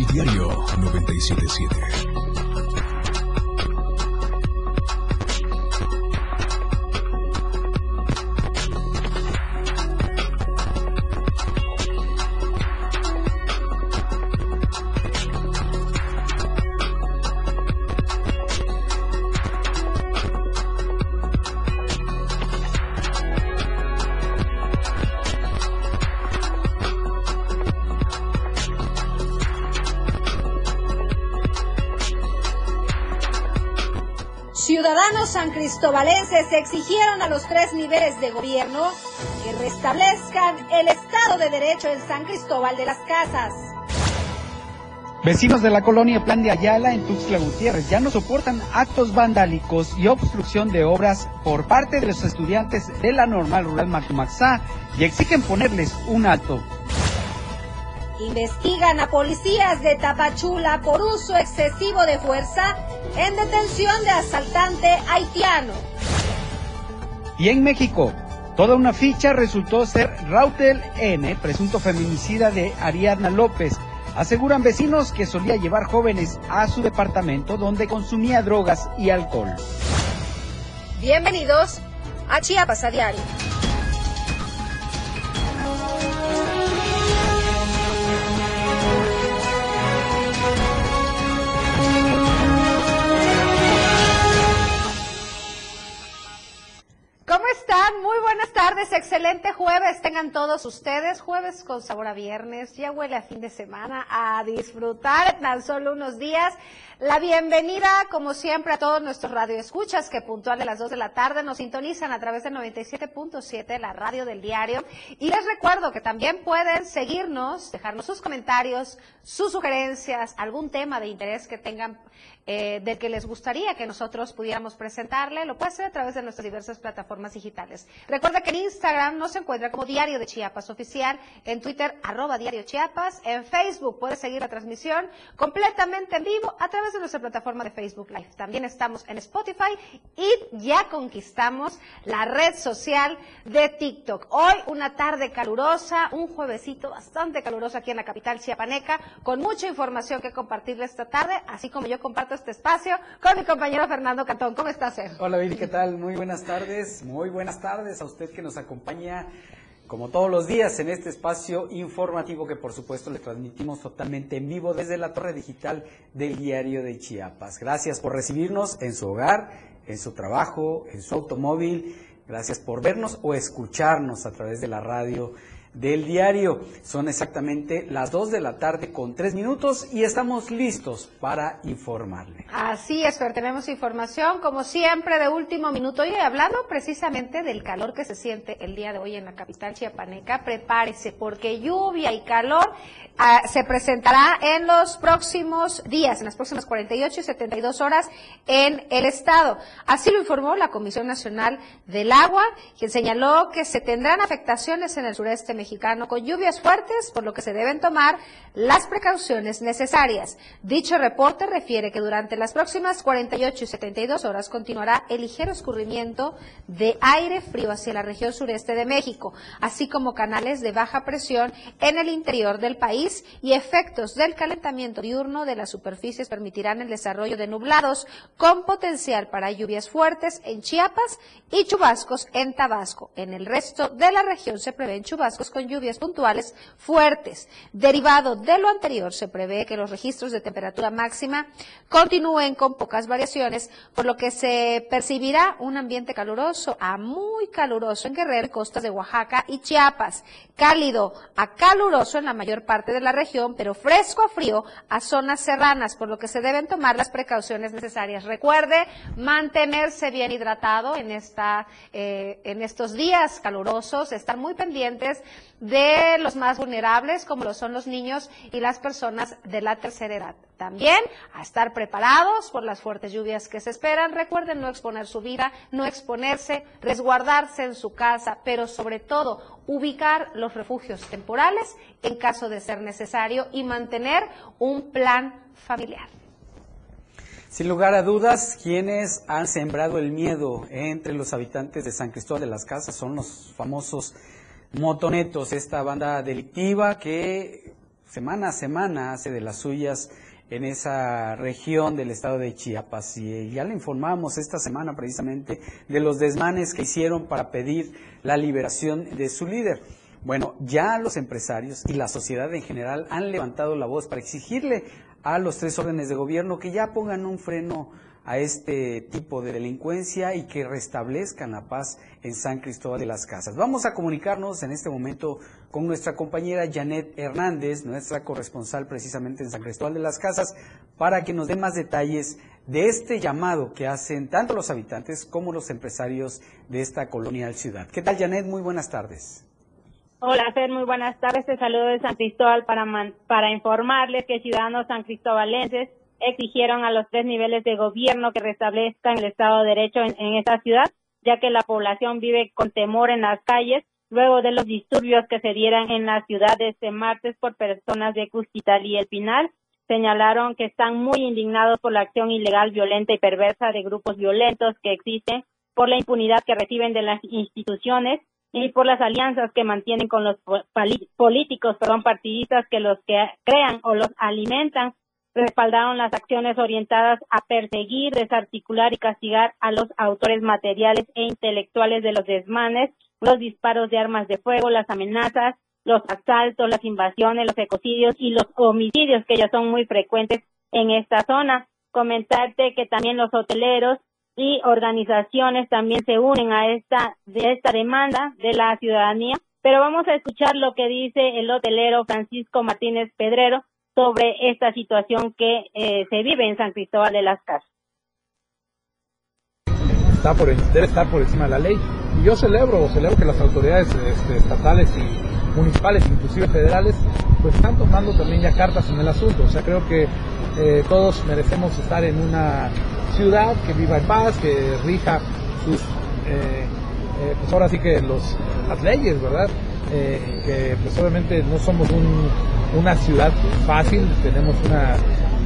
El diario 977. Cristobalenses exigieron a los tres niveles de gobierno que restablezcan el Estado de Derecho en San Cristóbal de las Casas. Vecinos de la colonia Plan de Ayala en Tuxtla Gutiérrez ya no soportan actos vandálicos y obstrucción de obras por parte de los estudiantes de la normal rural Macumaxá y exigen ponerles un alto. Investigan a policías de Tapachula por uso excesivo de fuerza en detención de asaltante haitiano. Y en México, toda una ficha resultó ser Rautel N, presunto feminicida de Ariadna López. Aseguran vecinos que solía llevar jóvenes a su departamento donde consumía drogas y alcohol. Bienvenidos a Chiapas a Diario. Tardes, excelente jueves. Tengan todos ustedes jueves con sabor a viernes. Ya huele a fin de semana, a disfrutar tan solo unos días. La bienvenida, como siempre, a todos nuestros radioescuchas que puntual de las 2 de la tarde nos sintonizan a través de 97.7, la radio del diario. Y les recuerdo que también pueden seguirnos, dejarnos sus comentarios, sus sugerencias, algún tema de interés que tengan eh, del que les gustaría que nosotros pudiéramos presentarle, lo puede hacer a través de nuestras diversas plataformas digitales. Recuerda que en Instagram nos encuentra como Diario de Chiapas Oficial, en Twitter arroba Diario Chiapas, en Facebook puede seguir la transmisión completamente en vivo a través de nuestra plataforma de Facebook Live. También estamos en Spotify y ya conquistamos la red social de TikTok. Hoy una tarde calurosa, un juevesito bastante caluroso aquí en la capital chiapaneca, con mucha información que compartirle esta tarde, así como yo comparto este espacio con mi compañero Fernando Cantón. ¿Cómo estás, Ser? Hola, Viri, ¿qué tal? Muy buenas tardes. Muy buenas tardes a usted que nos acompaña como todos los días en este espacio informativo que por supuesto le transmitimos totalmente en vivo desde la torre digital del diario de Chiapas. Gracias por recibirnos en su hogar, en su trabajo, en su automóvil. Gracias por vernos o escucharnos a través de la radio del diario. Son exactamente las 2 de la tarde con 3 minutos y estamos listos para informarle. Así es, pero tenemos información como siempre de último minuto y hablando precisamente del calor que se siente el día de hoy en la capital chiapaneca, prepárese porque lluvia y calor ah, se presentará en los próximos días, en las próximas 48 y 72 horas en el estado. Así lo informó la Comisión Nacional del Agua, quien señaló que se tendrán afectaciones en el sureste mexicano con lluvias fuertes, por lo que se deben tomar las precauciones necesarias. Dicho reporte refiere que durante las próximas 48 y 72 horas continuará el ligero escurrimiento de aire frío hacia la región sureste de México, así como canales de baja presión en el interior del país y efectos del calentamiento diurno de las superficies permitirán el desarrollo de nublados con potencial para lluvias fuertes en Chiapas y chubascos en Tabasco. En el resto de la región se prevén chubascos con lluvias puntuales fuertes. Derivado de lo anterior, se prevé que los registros de temperatura máxima continúen con pocas variaciones, por lo que se percibirá un ambiente caluroso a muy caluroso en Guerrero, costas de Oaxaca y Chiapas, cálido a caluroso en la mayor parte de la región, pero fresco a frío a zonas serranas, por lo que se deben tomar las precauciones necesarias. Recuerde mantenerse bien hidratado en, esta, eh, en estos días calurosos, estar muy pendientes de los más vulnerables, como lo son los niños y las personas de la tercera edad. También a estar preparados por las fuertes lluvias que se esperan. Recuerden no exponer su vida, no exponerse, resguardarse en su casa, pero sobre todo ubicar los refugios temporales en caso de ser necesario y mantener un plan familiar. Sin lugar a dudas, quienes han sembrado el miedo entre los habitantes de San Cristóbal de las Casas son los famosos Motonetos, esta banda delictiva que semana a semana hace de las suyas en esa región del estado de Chiapas. Y ya le informamos esta semana precisamente de los desmanes que hicieron para pedir la liberación de su líder. Bueno, ya los empresarios y la sociedad en general han levantado la voz para exigirle a los tres órdenes de gobierno que ya pongan un freno a este tipo de delincuencia y que restablezcan la paz en San Cristóbal de las Casas. Vamos a comunicarnos en este momento con nuestra compañera Janet Hernández, nuestra corresponsal precisamente en San Cristóbal de las Casas, para que nos dé más detalles de este llamado que hacen tanto los habitantes como los empresarios de esta colonial ciudad. ¿Qué tal, Janet? Muy buenas tardes. Hola, Fer, muy buenas tardes. Te saludo de San Cristóbal para, para informarles que ciudadanos san cristobalenses exigieron a los tres niveles de gobierno que restablezcan el Estado de Derecho en, esta ciudad, ya que la población vive con temor en las calles luego de los disturbios que se dieran en la ciudad este martes por personas de Cusquital y El Pinal. Señalaron que están muy indignados por la acción ilegal, violenta y perversa de grupos violentos que existen, por la impunidad que reciben de las instituciones y por las alianzas que mantienen con los políticos, perdón, partidistas que los que crean o los alimentan respaldaron las acciones orientadas a perseguir, desarticular y castigar a los autores materiales e intelectuales de los desmanes, los disparos de armas de fuego, las amenazas, los asaltos, las invasiones, los ecocidios y los homicidios que ya son muy frecuentes en esta zona. Comentarte que también los hoteleros y organizaciones también se unen a esta de esta demanda de la ciudadanía, pero vamos a escuchar lo que dice el hotelero Francisco Martínez Pedrero, sobre esta situación que eh, se vive en San Cristóbal de las Casas. Está por, debe estar por encima de la ley. Y yo celebro, celebro que las autoridades este, estatales y municipales, inclusive federales, pues están tomando también ya cartas en el asunto. O sea, creo que eh, todos merecemos estar en una ciudad que viva en paz, que rija sus, eh, pues ahora sí que los, las leyes, ¿verdad? que pues obviamente no somos un una ciudad fácil, tenemos una,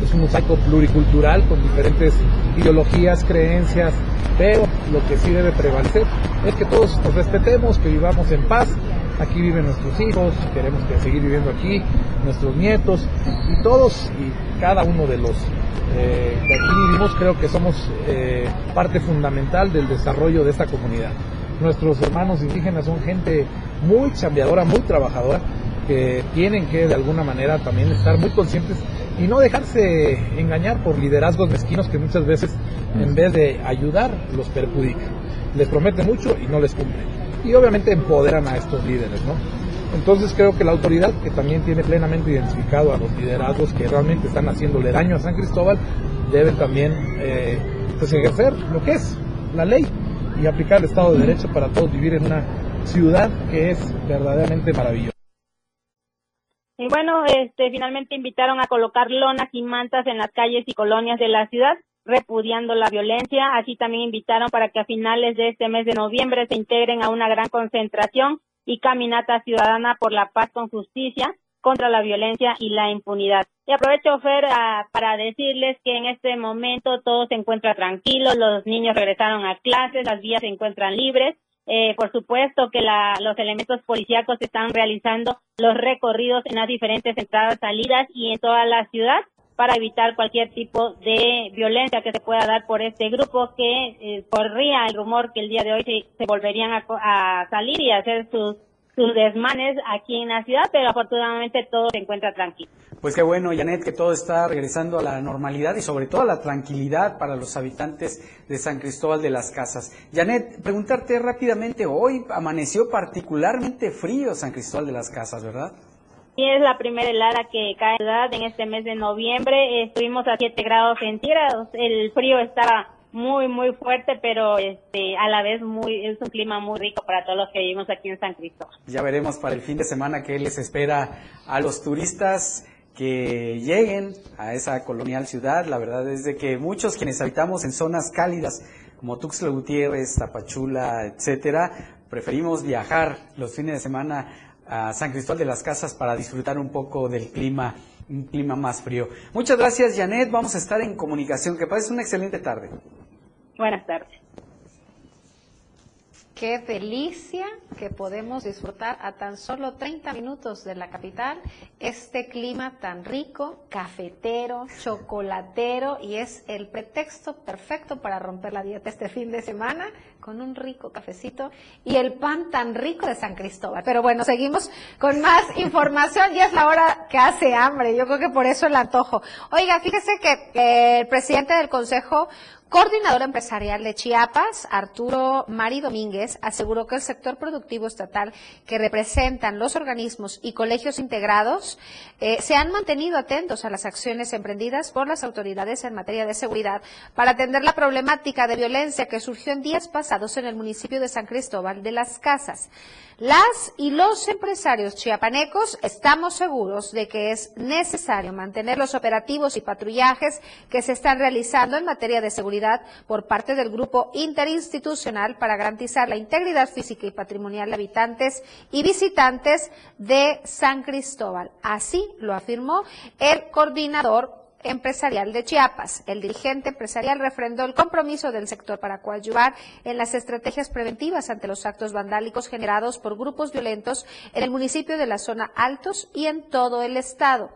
es un mosaico pluricultural con diferentes ideologías, creencias, pero lo que sí debe prevalecer es que todos nos respetemos, que vivamos en paz. Aquí viven nuestros hijos, queremos que seguir viviendo aquí, nuestros nietos y todos y cada uno de los eh, que aquí vivimos creo que somos eh, parte fundamental del desarrollo de esta comunidad. Nuestros hermanos indígenas son gente muy chambeadora, muy trabajadora que tienen que de alguna manera también estar muy conscientes y no dejarse engañar por liderazgos mezquinos que muchas veces en vez de ayudar los perjudican. Les prometen mucho y no les cumplen. Y obviamente empoderan a estos líderes, ¿no? Entonces creo que la autoridad, que también tiene plenamente identificado a los liderazgos que realmente están haciéndole daño a San Cristóbal, debe también eh, pues ejercer lo que es la ley y aplicar el Estado de Derecho para todos vivir en una ciudad que es verdaderamente maravillosa. Y bueno, este, finalmente invitaron a colocar lonas y mantas en las calles y colonias de la ciudad, repudiando la violencia. Así también invitaron para que a finales de este mes de noviembre se integren a una gran concentración y caminata ciudadana por la paz con justicia contra la violencia y la impunidad. Y aprovecho, Fer, para decirles que en este momento todo se encuentra tranquilo, los niños regresaron a clases, las vías se encuentran libres eh, por supuesto que la, los elementos policíacos están realizando los recorridos en las diferentes entradas, salidas y en toda la ciudad para evitar cualquier tipo de violencia que se pueda dar por este grupo que eh, corría el rumor que el día de hoy se, volverían a, a, salir y hacer sus, sus desmanes aquí en la ciudad, pero afortunadamente todo se encuentra tranquilo. Pues qué bueno, Janet, que todo está regresando a la normalidad y sobre todo a la tranquilidad para los habitantes de San Cristóbal de las Casas. Janet, preguntarte rápidamente, hoy amaneció particularmente frío San Cristóbal de las Casas, ¿verdad? Sí, es la primera helada que cae en este mes de noviembre. Estuvimos a 7 grados centígrados. El frío estaba muy, muy fuerte, pero este, a la vez muy, es un clima muy rico para todos los que vivimos aquí en San Cristóbal. Ya veremos para el fin de semana qué les espera a los turistas que lleguen a esa colonial ciudad. La verdad es de que muchos quienes habitamos en zonas cálidas como Tuxtla Gutiérrez, Tapachula, etcétera, preferimos viajar los fines de semana a San Cristóbal de las Casas para disfrutar un poco del clima, un clima más frío. Muchas gracias, Janet. Vamos a estar en comunicación. Que pases una excelente tarde. Buenas tardes. Qué delicia que podemos disfrutar a tan solo 30 minutos de la capital este clima tan rico, cafetero, chocolatero y es el pretexto perfecto para romper la dieta este fin de semana con un rico cafecito y el pan tan rico de San Cristóbal. Pero bueno, seguimos con más información. Ya es la hora que hace hambre. Yo creo que por eso el antojo. Oiga, fíjese que el presidente del Consejo coordinador empresarial de Chiapas, Arturo Mari Domínguez, aseguró que el sector productivo estatal que representan los organismos y colegios integrados eh, se han mantenido atentos a las acciones emprendidas por las autoridades en materia de seguridad para atender la problemática de violencia que surgió en días pasados en el municipio de San Cristóbal de las Casas. Las y los empresarios chiapanecos estamos seguros de que es necesario mantener los operativos y patrullajes que se están realizando en materia de seguridad por parte del grupo interinstitucional para garantizar la integridad física y patrimonial de habitantes y visitantes de San Cristóbal. Así lo afirmó el coordinador empresarial de Chiapas. El dirigente empresarial refrendó el compromiso del sector para coadyuvar en las estrategias preventivas ante los actos vandálicos generados por grupos violentos en el municipio de la zona Altos y en todo el estado.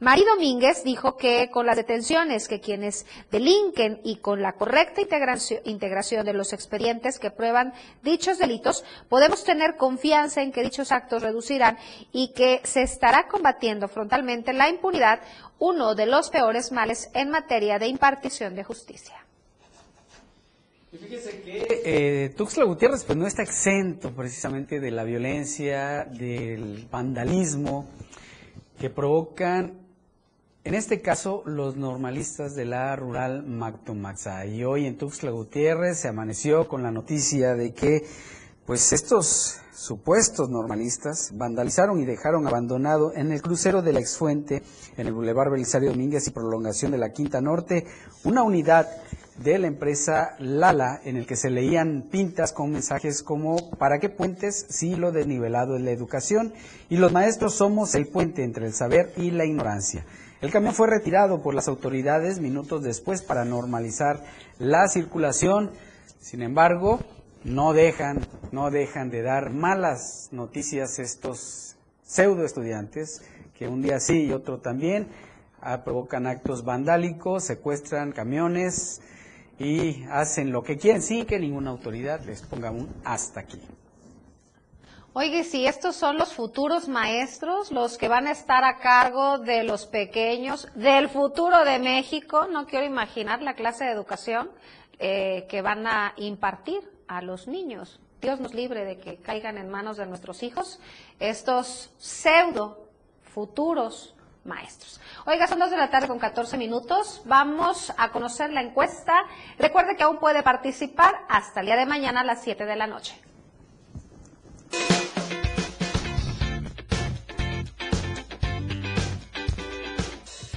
Mari Domínguez dijo que con las detenciones que quienes delinquen y con la correcta integración de los expedientes que prueban dichos delitos, podemos tener confianza en que dichos actos reducirán y que se estará combatiendo frontalmente la impunidad, uno de los peores males en materia de impartición de justicia. Y fíjese que eh, Tuxtla Gutiérrez pues no está exento precisamente de la violencia, del vandalismo que provocan, en este caso, los normalistas de la rural Mactomaxá. Y hoy en Tuxtla Gutiérrez se amaneció con la noticia de que pues estos supuestos normalistas vandalizaron y dejaron abandonado en el crucero de la Exfuente, en el Boulevard Belisario Domínguez y prolongación de la Quinta Norte, una unidad de la empresa Lala en el que se leían pintas con mensajes como ¿para qué puentes si lo desnivelado es la educación? Y los maestros somos el puente entre el saber y la ignorancia. El camión fue retirado por las autoridades minutos después para normalizar la circulación. Sin embargo, no dejan, no dejan de dar malas noticias estos pseudo estudiantes que un día sí y otro también ah, provocan actos vandálicos, secuestran camiones y hacen lo que quieren sin que ninguna autoridad les ponga un hasta aquí. Oye, si estos son los futuros maestros, los que van a estar a cargo de los pequeños, del futuro de México, no quiero imaginar la clase de educación eh, que van a impartir a los niños. Dios nos libre de que caigan en manos de nuestros hijos estos pseudo futuros maestros. Oiga, son dos de la tarde con 14 minutos. Vamos a conocer la encuesta. Recuerde que aún puede participar hasta el día de mañana a las 7 de la noche.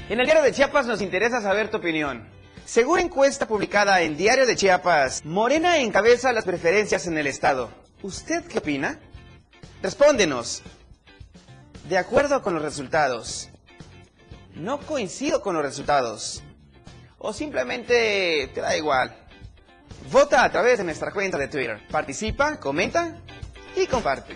En el diario de Chiapas nos interesa saber tu opinión. Según encuesta publicada en Diario de Chiapas, Morena encabeza las preferencias en el Estado. ¿Usted qué opina? Respóndenos. De acuerdo con los resultados. No coincido con los resultados. O simplemente te da igual. Vota a través de nuestra cuenta de Twitter. Participa, comenta y comparte.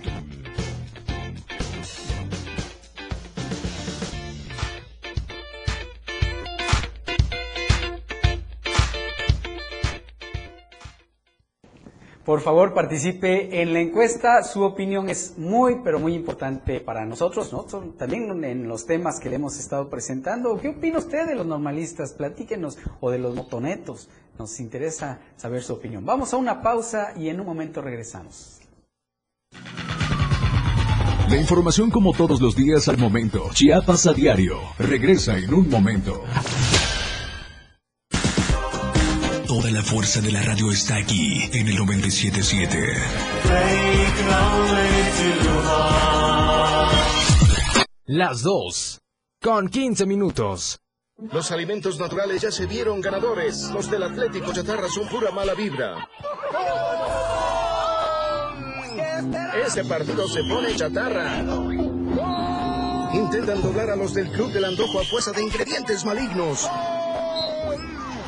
Por favor, participe en la encuesta. Su opinión es muy, pero muy importante para nosotros, ¿no? También en los temas que le hemos estado presentando. ¿Qué opina usted de los normalistas? Platíquenos. O de los motonetos. Nos interesa saber su opinión. Vamos a una pausa y en un momento regresamos. La información como todos los días al momento. Chiapas a diario. Regresa en un momento. La fuerza de la radio está aquí en el 977. Las dos, con 15 minutos. Los alimentos naturales ya se vieron ganadores. Los del Atlético Chatarra son pura mala vibra. Este partido se pone chatarra. Intentan doblar a los del Club del Andojo a fuerza de ingredientes malignos.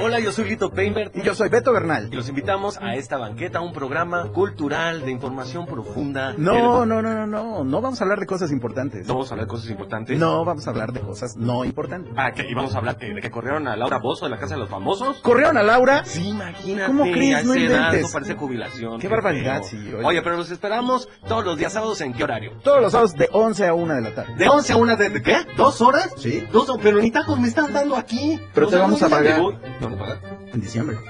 Hola, yo soy Lito Painbert. Y yo soy Beto Bernal. Y los invitamos a esta banqueta, un programa cultural de información profunda. No, no, no, no, no. No vamos a hablar de cosas importantes. ¿No vamos a hablar de cosas importantes? No, vamos a hablar de cosas no importantes. Ah, ¿qué? ¿Y vamos a hablar de, que corrieron a Laura Bozo de la Casa de los Famosos? ¿Corrieron a Laura? Sí, imagínate. ¿Cómo crees? No inventes. Eso parece jubilación. Qué barbaridad, sí. Oye. oye, pero los esperamos todos los días sábados, ¿en qué horario? Todos los sábados de 11 a 1 de la tarde. ¿De 11 a 1 de, de qué? ¿Dos horas? Sí. Dos, pero ni tacos me están dando aquí. Pero te vamos a pagar. En diciembre.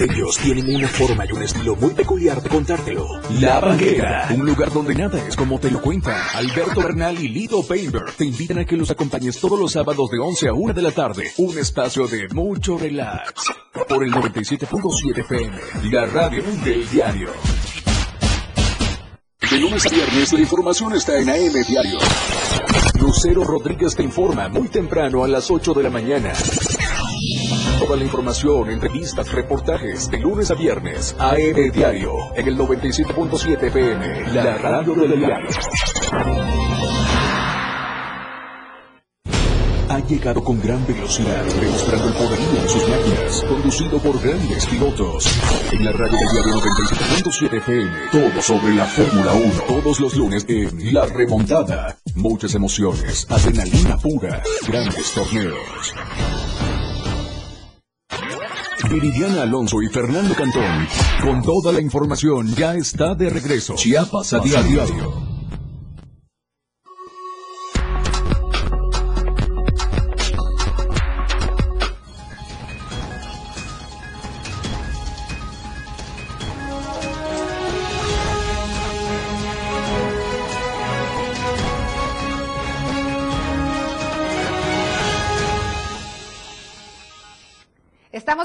Ellos tienen una forma y un estilo muy peculiar de contártelo. La Banqueta, un lugar donde nada es como te lo cuentan. Alberto Bernal y Lido Painter te invitan a que los acompañes todos los sábados de 11 a 1 de la tarde. Un espacio de mucho relax. Por el 97.7 FM, la radio del diario. De lunes a viernes la información está en AM Diario. Lucero Rodríguez te informa muy temprano a las 8 de la mañana. Toda la información, entrevistas, reportajes de lunes a viernes. AM Diario en el 97.7 FM, la radio del diario. Llegado con gran velocidad, demostrando el poderío de sus máquinas, conducido por grandes pilotos. En la radio del diario 97.7 FM, todo sobre la Fórmula 1. Todos los lunes en La Remontada. Muchas emociones, adrenalina pura, grandes torneos. Viridiana Alonso y Fernando Cantón, con toda la información, ya está de regreso. Chiapas a diario.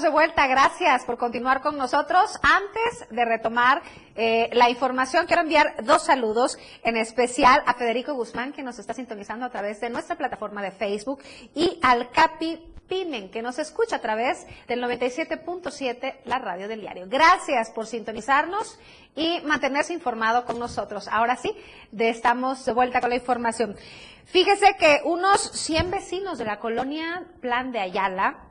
De vuelta, gracias por continuar con nosotros. Antes de retomar eh, la información, quiero enviar dos saludos, en especial a Federico Guzmán, que nos está sintonizando a través de nuestra plataforma de Facebook, y al Capi Pimen, que nos escucha a través del 97.7, la radio del diario. Gracias por sintonizarnos y mantenerse informado con nosotros. Ahora sí, de, estamos de vuelta con la información. Fíjese que unos 100 vecinos de la colonia Plan de Ayala,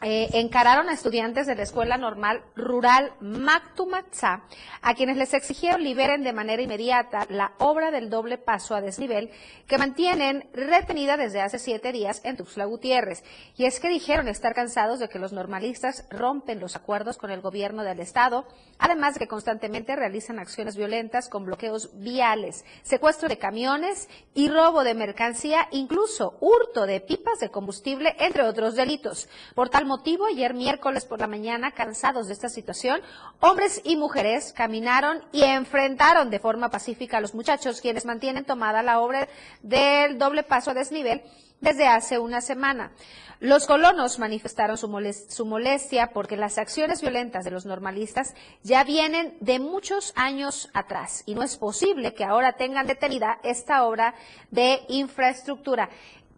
eh, encararon a estudiantes de la Escuela Normal Rural Mactumatzá, a quienes les exigieron liberen de manera inmediata la obra del doble paso a desnivel que mantienen retenida desde hace siete días en Tuxtla Gutiérrez. Y es que dijeron estar cansados de que los normalistas rompen los acuerdos con el gobierno del Estado, además de que constantemente realizan acciones violentas con bloqueos viales, secuestro de camiones y robo de mercancía, incluso hurto de pipas de combustible, entre otros delitos. Por tal motivo, ayer miércoles por la mañana, cansados de esta situación, hombres y mujeres caminaron y enfrentaron de forma pacífica a los muchachos, quienes mantienen tomada la obra del doble paso a desnivel desde hace una semana. Los colonos manifestaron su, su, molestia porque las acciones violentas de los normalistas ya vienen de muchos años atrás y no es posible que ahora tengan detenida esta obra de infraestructura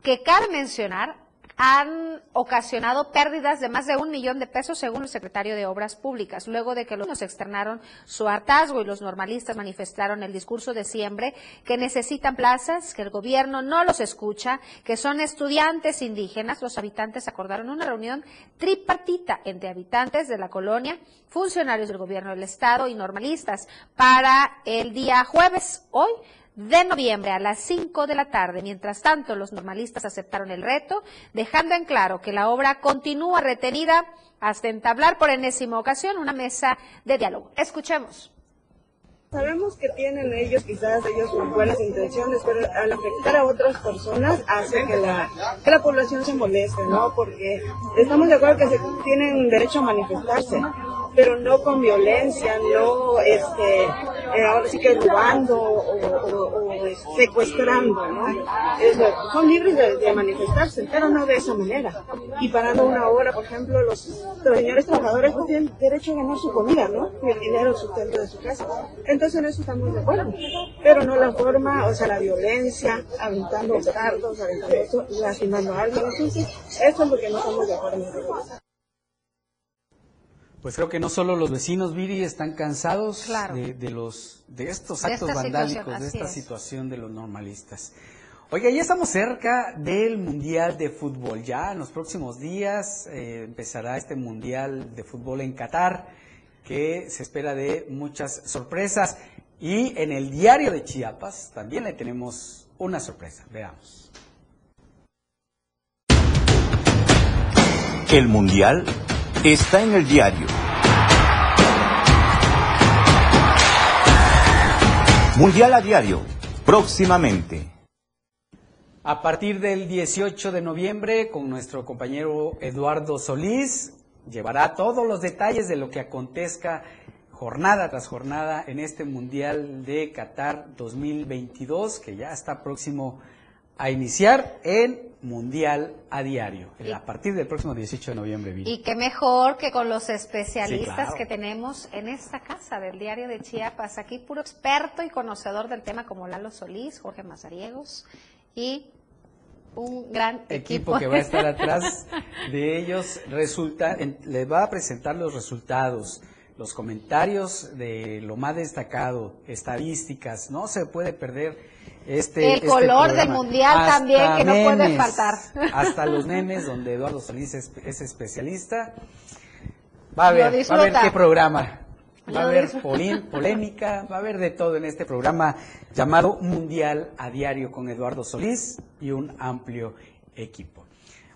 que cabe mencionar han ocasionado pérdidas de más de un millón de pesos, según el secretario de Obras Públicas, luego de que los externaron su hartazgo y los normalistas manifestaron el discurso de siempre que necesitan plazas, que el gobierno no los escucha, que son estudiantes indígenas. Los habitantes acordaron una reunión tripartita entre habitantes de la colonia, funcionarios del gobierno del Estado y normalistas para el día jueves, hoy, de noviembre a las 5 de la tarde. Mientras tanto, los normalistas aceptaron el reto, dejando en claro que la obra continúa retenida hasta entablar por enésima ocasión una mesa de diálogo. Escuchemos. Sabemos que tienen ellos, quizás ellos con buenas intenciones, pero al afectar a otras personas hace que la, que la población se moleste, ¿no? Porque estamos de acuerdo que se tienen derecho a manifestarse, pero no con violencia, no este, eh, ahora sí que robando o, o- secuestrando, ¿no? Son libres de, manifestarse, pero no de esa manera. Y parando una hora, por ejemplo, los, señores trabajadores pues, tienen derecho a ganar su comida, ¿no? Y el dinero, el sustento de su casa. Entonces en eso estamos de acuerdo. Pero no la forma, o sea, la violencia, aventando dardos, aventando eso, lastimando a alguien. Entonces, eso es lo que no estamos de acuerdo. Pues creo que no solo los vecinos, Viri, están cansados Claro. de, de los, de estos De actos vandálicos, de esta es. situación de los normalistas. Oiga, ya estamos cerca del Mundial de Fútbol. Ya en los próximos días eh, empezará este Mundial de Fútbol en Qatar, que se espera de muchas sorpresas. Y en el diario de Chiapas también le tenemos una sorpresa. Veamos. El Mundial está en el diario. Mundial a diario, próximamente. A partir del 18 de noviembre, con nuestro compañero Eduardo Solís, llevará todos los detalles de lo que acontezca jornada tras jornada en este Mundial de Qatar 2022, que ya está próximo a iniciar en Mundial a diario, a partir del próximo 18 de noviembre. Viri. Y qué mejor que con los especialistas Sí, claro. que tenemos en esta casa del diario de Chiapas. Aquí puro experto y conocedor del tema como Lalo Solís, Jorge Mazariegos y un gran equipo. equipo que va a estar atrás de ellos resulta en- les va a presentar los resultados los comentarios de lo más destacado estadísticas no se puede perder este El este color del mundial Hasta también, que no puede faltar. hasta los memes donde Eduardo Solís es, es especialista va a ver va a ver qué programa va a haber polémica, va a haber de todo en este programa llamado Mundial a Diario con Eduardo Solís y un amplio equipo.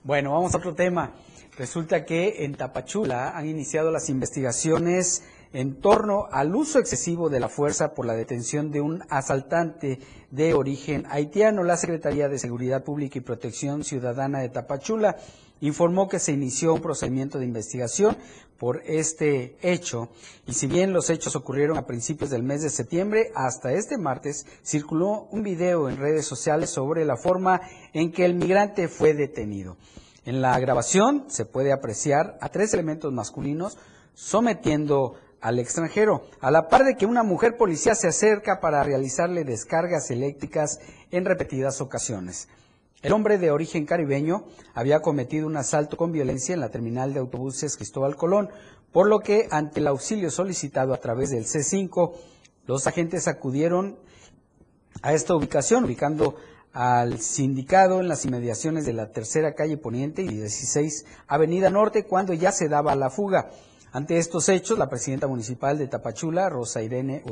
Bueno, vamos a otro tema. Resulta que en Tapachula han iniciado las investigaciones en torno al uso excesivo de la fuerza por la detención de un asaltante de origen haitiano. La Secretaría de Seguridad Pública y Protección Ciudadana de Tapachula informó que se inició un procedimiento de investigación por este hecho y si bien los hechos ocurrieron a principios del mes de septiembre, hasta este martes circuló un video en redes sociales sobre la forma en que el migrante fue detenido. En la grabación se puede apreciar a tres elementos masculinos sometiendo al extranjero, a la par de que una mujer policía se acerca para realizarle descargas eléctricas en repetidas ocasiones. El hombre de origen caribeño había cometido un asalto con violencia en la terminal de autobuses Cristóbal Colón, por lo que ante el auxilio solicitado a través del C5, los agentes acudieron a esta ubicación, ubicando al sindicado en las inmediaciones de la tercera calle Poniente y 16 Avenida Norte cuando ya se daba la fuga. Ante estos hechos, la presidenta municipal de Tapachula, Rosa Irene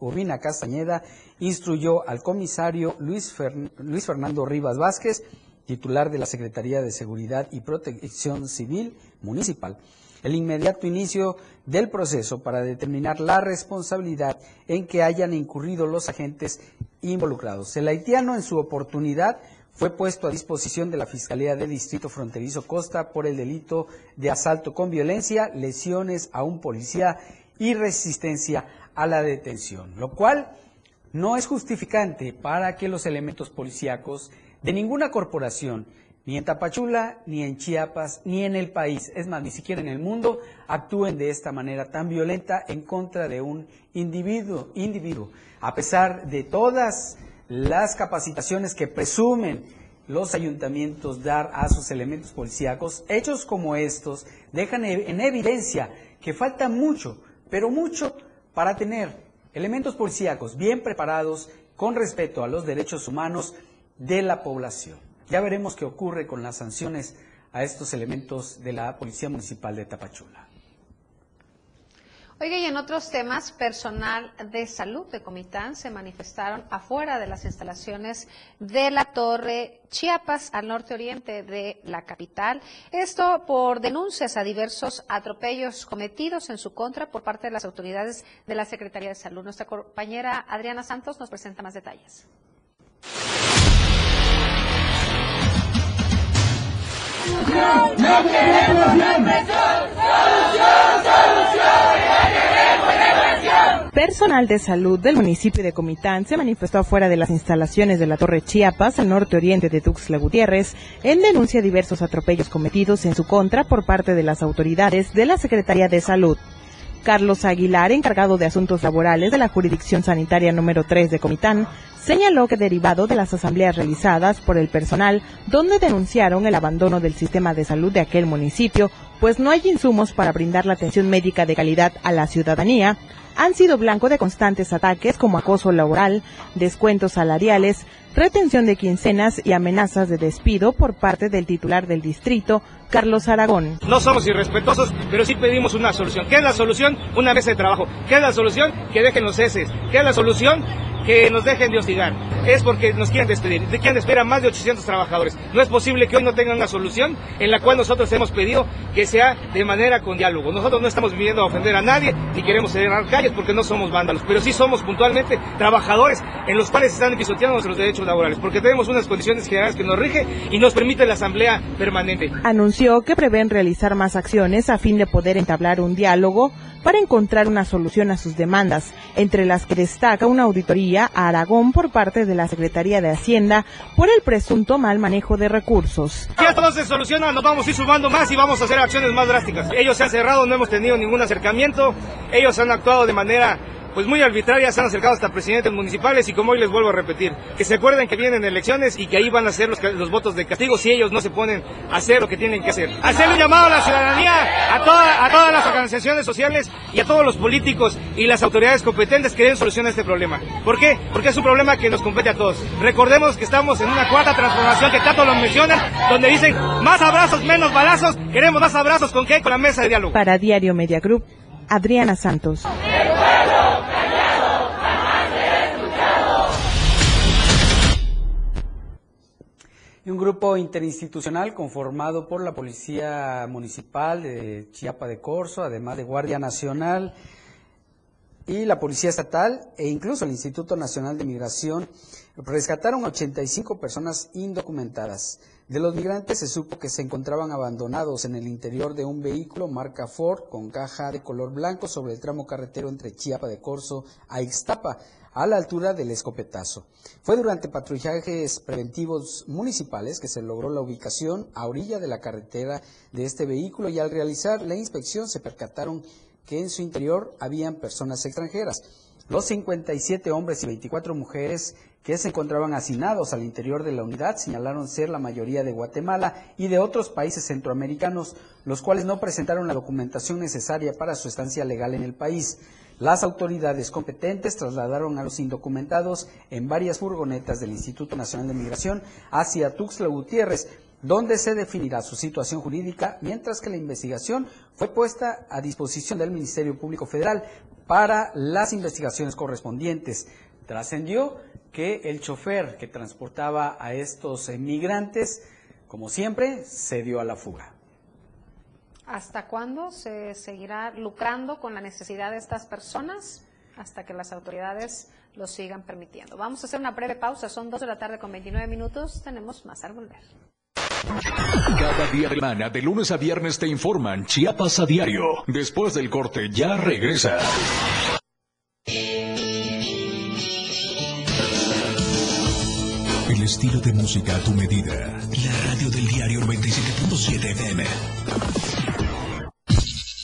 Urbina Castañeda, instruyó al comisario Luis, Luis Fernando Rivas Vázquez, titular de la Secretaría de Seguridad y Protección Civil Municipal, el inmediato inicio del proceso para determinar la responsabilidad en que hayan incurrido los agentes involucrados. El haitiano en su oportunidad fue puesto a disposición de la Fiscalía de Distrito Fronterizo Costa por el delito de asalto con violencia, lesiones a un policía y resistencia a la detención, lo cual no es justificante para que los elementos policíacos de ninguna corporación, ni en Tapachula, ni en Chiapas, ni en el país, es más, ni siquiera en el mundo, actúen de esta manera tan violenta en contra de un individuo, individuo, a pesar de todas las capacitaciones que presumen los ayuntamientos dar a sus elementos policíacos, hechos como estos dejan e- en evidencia que falta mucho, pero mucho para tener elementos policíacos bien preparados con respeto a los derechos humanos de la población. Ya veremos qué ocurre con las sanciones a estos elementos de la Policía Municipal de Tapachula. Oiga, y en otros temas, personal de salud de Comitán se manifestaron afuera de las instalaciones de la Torre Chiapas, al norte oriente de la capital. Esto por denuncias a diversos atropellos cometidos en su contra por parte de las autoridades de la Secretaría de Salud. Nuestra compañera Adriana Santos nos presenta más detalles. No queremos. Personal de salud del municipio de Comitán se manifestó afuera de las instalaciones de la Torre Chiapas, al norte oriente de Tuxtla Gutiérrez, en denuncia de diversos atropellos cometidos en su contra por parte de las autoridades de la Secretaría de Salud. Carlos Aguilar, encargado de asuntos laborales de la jurisdicción sanitaria número 3 de Comitán, señaló que derivado de las asambleas realizadas por el personal, donde denunciaron el abandono del sistema de salud de aquel municipio, pues no hay insumos para brindar la atención médica de calidad a la ciudadanía, han sido blanco de constantes ataques como acoso laboral, descuentos salariales, retención de quincenas y amenazas de despido por parte del titular del distrito, Carlos Aragón. No somos irrespetuosos, pero sí pedimos una solución. ¿Qué es la solución? Una mesa de trabajo. ¿Qué es la solución? Que dejen los ceses. ¿Qué es la solución? que nos dejen de hostigar. Es porque nos quieren despedir. Quieren despedir a más de 800 trabajadores. No es posible que hoy no tengan una solución en la cual nosotros hemos pedido que sea de manera con diálogo. Nosotros no estamos viviendo a ofender a nadie ni queremos cerrar calles porque no somos vándalos, pero sí somos puntualmente trabajadores en los cuales están pisoteando nuestros derechos laborales, porque tenemos unas condiciones generales que nos rige y nos permite la asamblea permanente. Anunció que prevén realizar más acciones a fin de poder entablar un diálogo para encontrar una solución a sus demandas, entre las que destaca una auditoría a Aragón por parte de la Secretaría de Hacienda por el presunto mal manejo de recursos. Si esto se soluciona, nos vamos a ir sumando más y vamos a hacer acciones más drásticas. Ellos se han cerrado, no hemos tenido ningún acercamiento, ellos han actuado de manera pues muy arbitrarias, han acercado hasta presidentes municipales y como hoy les vuelvo a repetir, que se acuerden que vienen elecciones y que ahí van a ser los, los votos de castigo si ellos no se ponen a hacer lo que tienen que hacer. Hacer un llamado a la ciudadanía, a, toda, a todas las organizaciones sociales y a todos los políticos y las autoridades competentes que den solución a este problema. ¿Por qué? Porque es un problema que nos compete a todos. Recordemos que estamos en una cuarta transformación que tanto lo mencionan, donde dicen más abrazos, menos balazos, queremos más abrazos con qué? Con la mesa de diálogo. Para Diario Media Group, Adriana Santos. Y un grupo interinstitucional conformado por la Policía Municipal de Chiapa de Corzo, además de Guardia Nacional y la Policía Estatal e incluso el Instituto Nacional de Migración, rescataron 85 personas indocumentadas. De los migrantes se supo que se encontraban abandonados en el interior de un vehículo marca Ford con caja de color blanco sobre el tramo carretero entre Chiapa de Corzo a Ixtapa a la altura del escopetazo. Fue durante patrullajes preventivos municipales que se logró la ubicación a orilla de la carretera de este vehículo y al realizar la inspección se percataron que en su interior habían personas extranjeras. Los 57 hombres y 24 mujeres que se encontraban hacinados al interior de la unidad señalaron ser la mayoría de Guatemala y de otros países centroamericanos, los cuales no presentaron la documentación necesaria para su estancia legal en el país. Las autoridades competentes trasladaron a los indocumentados en varias furgonetas del Instituto Nacional de Migración hacia Tuxtla Gutiérrez, donde se definirá su situación jurídica, mientras que la investigación fue puesta a disposición del Ministerio Público Federal para las investigaciones correspondientes. Trascendió que el chofer que transportaba a estos migrantes, como siempre, se dio a la fuga. ¿Hasta cuándo se seguirá lucrando con la necesidad de estas personas? Hasta que las autoridades lo sigan permitiendo. Vamos a hacer una breve pausa. Son dos de la tarde con 29 minutos. Tenemos más al volver. Cada día de semana, de lunes a viernes, te informan Chiapas a diario. Después del corte, ya regresa. El estilo de música a tu medida. La radio del diario 97.7 FM.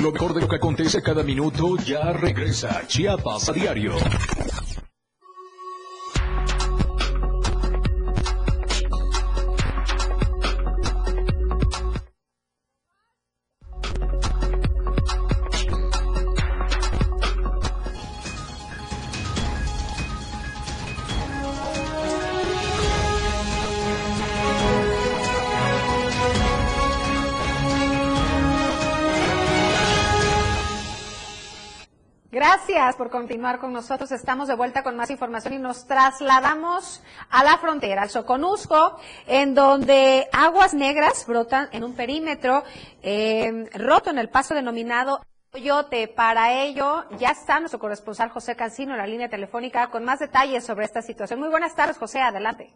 Lo mejor de lo que acontece cada minuto ya regresa Chiapas a diario. Gracias por continuar con nosotros. Estamos de vuelta con más información y nos trasladamos a la frontera, al Soconusco, en donde aguas negras brotan en un perímetro eh, roto en el paso denominado Coyote. Para ello, ya está nuestro corresponsal José Cancino en la línea telefónica con más detalles sobre esta situación. Muy buenas tardes, José. Adelante.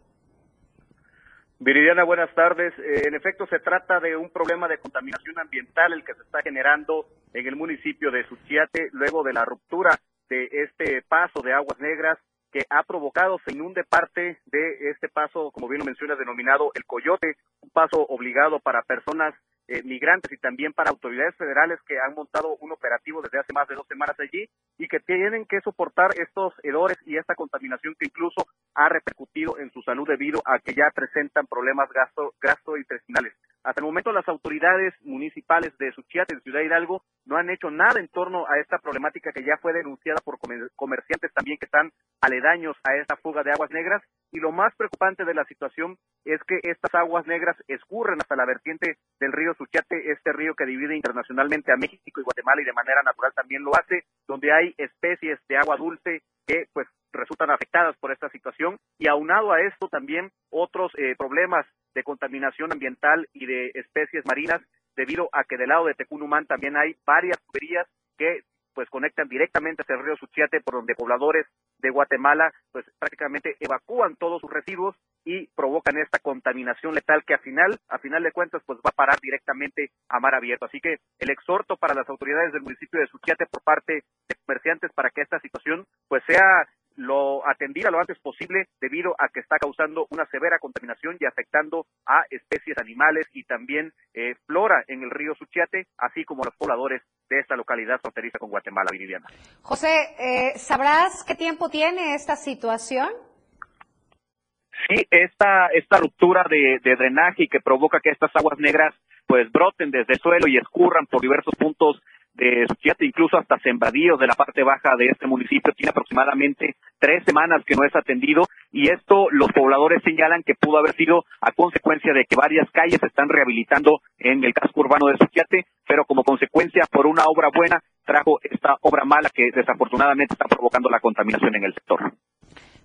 Viridiana, buenas tardes. Eh, en efecto, se trata de un problema de contaminación ambiental el que se está generando en el municipio de Suchiate luego de la ruptura de este paso de aguas negras que ha provocado se inunde parte de este paso, como bien lo mencionas, denominado el Coyote, un paso obligado para personas eh, migrantes y también para autoridades federales que han montado un operativo desde hace más de dos semanas allí y que tienen que soportar estos hedores y esta contaminación que incluso ha repercutido en su salud debido a que ya presentan problemas gasto, gastrointestinales. Hasta el momento las autoridades municipales de Suchiate, de Ciudad Hidalgo, no han hecho nada en torno a esta problemática que ya fue denunciada por comerciantes también que están aledaños a esta fuga de aguas negras. Y lo más preocupante de la situación es que estas aguas negras escurren hasta la vertiente del río Suchiate, este río que divide internacionalmente a México y Guatemala y de manera natural también lo hace, donde hay especies de agua dulce que pues resultan afectadas por esta situación y aunado a esto también otros eh, problemas de contaminación ambiental y de especies marinas debido a que del lado de Tecunumán también hay varias tuberías que pues conectan directamente hacia el río Suchiate por donde pobladores de Guatemala pues prácticamente evacúan todos sus residuos y provocan esta contaminación letal que a final, a final de cuentas, pues va a parar directamente a mar abierto. Así que el exhorto para las autoridades del municipio de Suchiate por parte de comerciantes para que esta situación pues sea lo atendida lo antes posible debido a que está causando una severa contaminación y afectando a especies animales y también eh, flora en el río Suchiate, así como a los pobladores de esta localidad fronteriza con Guatemala, Viridiana. José, eh, ¿sabrás qué tiempo tiene esta situación? Sí, esta, esta ruptura de, de drenaje que provoca que estas aguas negras pues broten desde el suelo y escurran por diversos puntos de Suchiate, incluso hasta sembradíos de la parte baja de este municipio, tiene aproximadamente tres semanas que no es atendido y esto los pobladores señalan que pudo haber sido a consecuencia de que varias calles se están rehabilitando en el casco urbano de Suchiate, pero como consecuencia por una obra buena trajo esta obra mala que desafortunadamente está provocando la contaminación en el sector.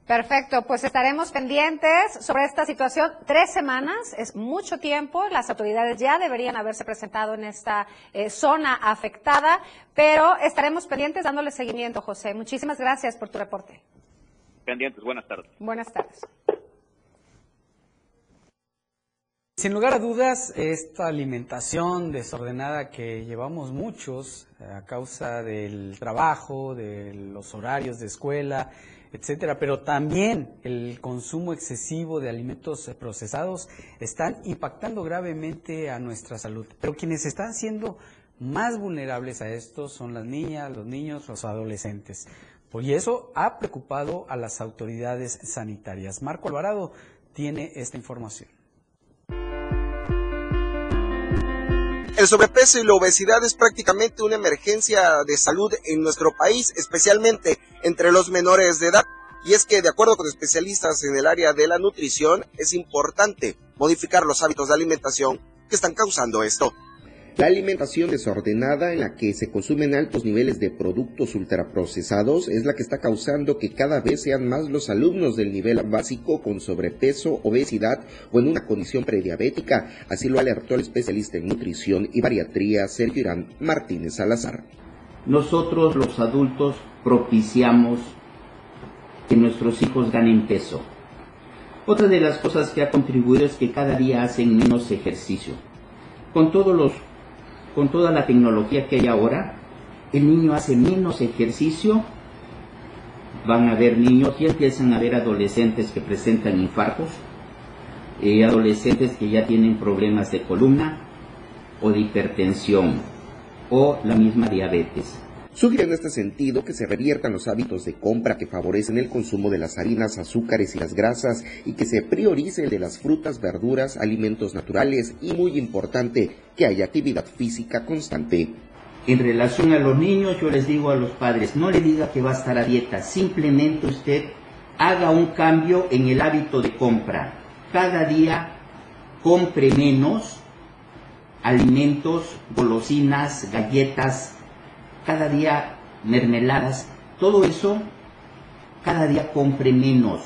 Perfecto, pues estaremos pendientes sobre esta situación. Tres semanas es mucho tiempo. Las autoridades ya deberían haberse presentado en esta eh, zona afectada, pero estaremos pendientes dándole seguimiento, José. Muchísimas gracias por tu reporte. Pendientes, buenas tardes. Buenas tardes. Sin lugar a dudas, esta alimentación desordenada que llevamos muchos eh, a causa del trabajo, de los horarios de escuela, etcétera, pero también el consumo excesivo de alimentos procesados están impactando gravemente a nuestra salud. Pero quienes están siendo más vulnerables a esto son las niñas, los niños, los adolescentes. Por eso ha preocupado a las autoridades sanitarias. Marco Alvarado tiene esta información. El sobrepeso y la obesidad es prácticamente una emergencia de salud en nuestro país, especialmente entre los menores de edad. Y es que, de acuerdo con especialistas en el área de la nutrición, es importante modificar los hábitos de alimentación que están causando esto. La alimentación desordenada en la que se consumen altos niveles de productos ultraprocesados es la que está causando que cada vez sean más los alumnos del nivel básico con sobrepeso, obesidad o en una condición prediabética. Así lo alertó el especialista en nutrición y bariatría Sergio Irán Martínez Salazar. Nosotros los adultos propiciamos que nuestros hijos ganen peso. Otra de las cosas que ha contribuido es que cada día hacen menos ejercicio. Con todos los con toda la tecnología que hay ahora, el niño hace menos ejercicio, van a haber niños y empiezan a haber adolescentes que presentan infartos, eh, adolescentes que ya tienen problemas de columna o de hipertensión o la misma diabetes. Sugiere en este sentido que se reviertan los hábitos de compra que favorecen el consumo de las harinas, azúcares y las grasas y que se priorice el de las frutas, verduras, alimentos naturales y muy importante, que haya actividad física constante. En relación a los niños, yo les digo a los padres, no le diga que va a estar a dieta, simplemente usted haga un cambio en el hábito de compra. Cada día compre menos alimentos, golosinas, galletas, cada día mermeladas, todo eso, cada día compre menos.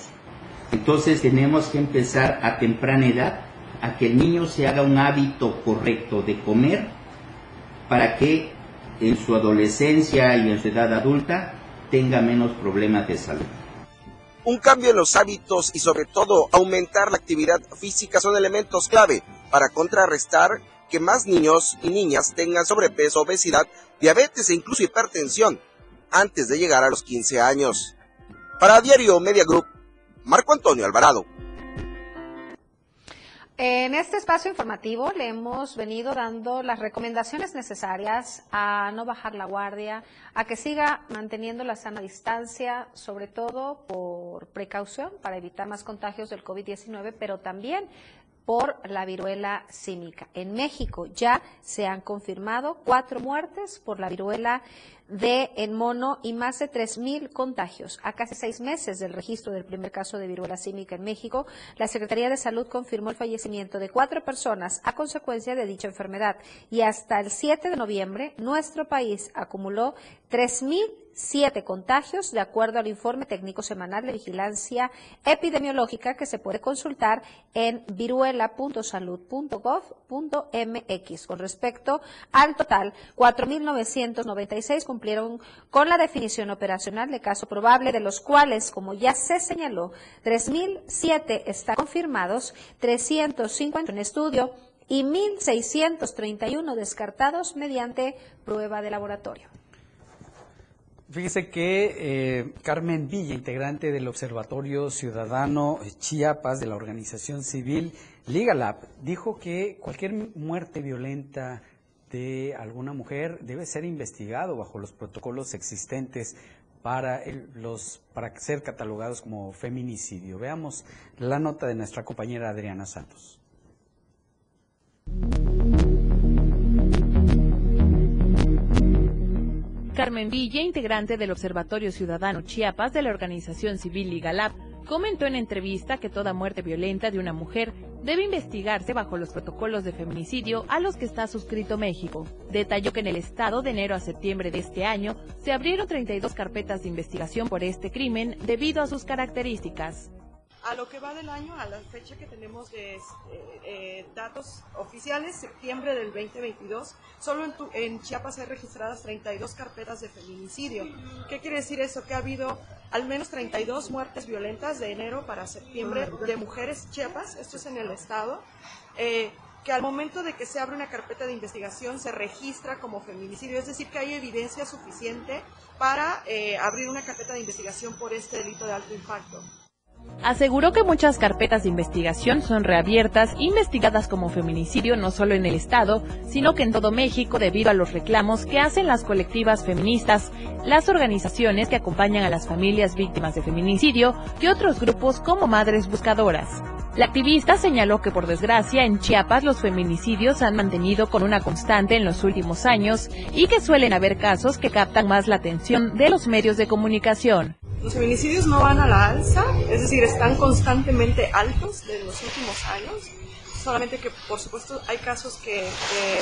Entonces tenemos que empezar a temprana edad a que el niño se haga un hábito correcto de comer para que en su adolescencia y en su edad adulta tenga menos problemas de salud. Un cambio en los hábitos y sobre todo aumentar la actividad física son elementos clave para contrarrestar que más niños y niñas tengan sobrepeso, obesidad, diabetes e incluso hipertensión antes de llegar a los 15 años. Para Diario Media Group, Marco Antonio Alvarado. En este espacio informativo le hemos venido dando las recomendaciones necesarias a no bajar la guardia, a que siga manteniendo la sana distancia, sobre todo por precaución para evitar más contagios del COVID-19, pero también por la viruela símica. En México ya se han confirmado cuatro muertes por la viruela de en mono y más de 3.000 contagios. A casi seis meses del registro del primer caso de viruela símica en México, la Secretaría de Salud confirmó el fallecimiento de cuatro personas a consecuencia de dicha enfermedad y hasta el 7 de noviembre nuestro país acumuló 3.000 siete contagios, de acuerdo al informe técnico semanal de vigilancia epidemiológica que se puede consultar en viruela.salud.gov.mx. Con respecto al total, 4.996 cumplieron con la definición operacional de caso probable, de los cuales, como ya se señaló, 3.007 están confirmados, 350 en estudio y 1.631 descartados mediante prueba de laboratorio. Fíjese que eh, Carmen Villa, integrante del Observatorio Ciudadano Chiapas de la organización civil Ligalab, dijo que cualquier muerte violenta de alguna mujer debe ser investigado bajo los protocolos existentes para, los, para ser catalogados como feminicidio. Veamos la nota de nuestra compañera Adriana Santos. Carmen Villa, integrante del Observatorio Ciudadano Chiapas de la organización civil Ligalab, comentó en entrevista que toda muerte violenta de una mujer debe investigarse bajo los protocolos de feminicidio a los que está suscrito México. Detalló que en el estado de enero a septiembre de este año se abrieron 32 carpetas de investigación por este crimen debido a sus características a lo que va del año, a la fecha que tenemos de eh, eh, datos oficiales, septiembre del 2022, solo en, en, Chiapas hay registradas 32 carpetas de feminicidio. ¿Qué quiere decir eso? Que ha habido al menos 32 muertes violentas de enero para septiembre de mujeres Chiapas, esto es en el estado. Eh, que al momento de que se abre una carpeta de investigación se registra como feminicidio, es decir, que hay evidencia suficiente para abrir una carpeta de investigación por este delito de alto impacto. Aseguró que muchas carpetas de investigación son reabiertas, investigadas como feminicidio no solo en el Estado, sino que en todo México debido a los reclamos que hacen las colectivas feministas, las organizaciones que acompañan a las familias víctimas de feminicidio y otros grupos como Madres Buscadoras. La activista señaló que por desgracia en Chiapas los feminicidios han mantenido con una constante en los últimos años y que suelen haber casos que captan más la atención de los medios de comunicación. Los feminicidios no van a la alza, es decir, están constantemente altos de los últimos años, solamente que por supuesto hay casos que, que,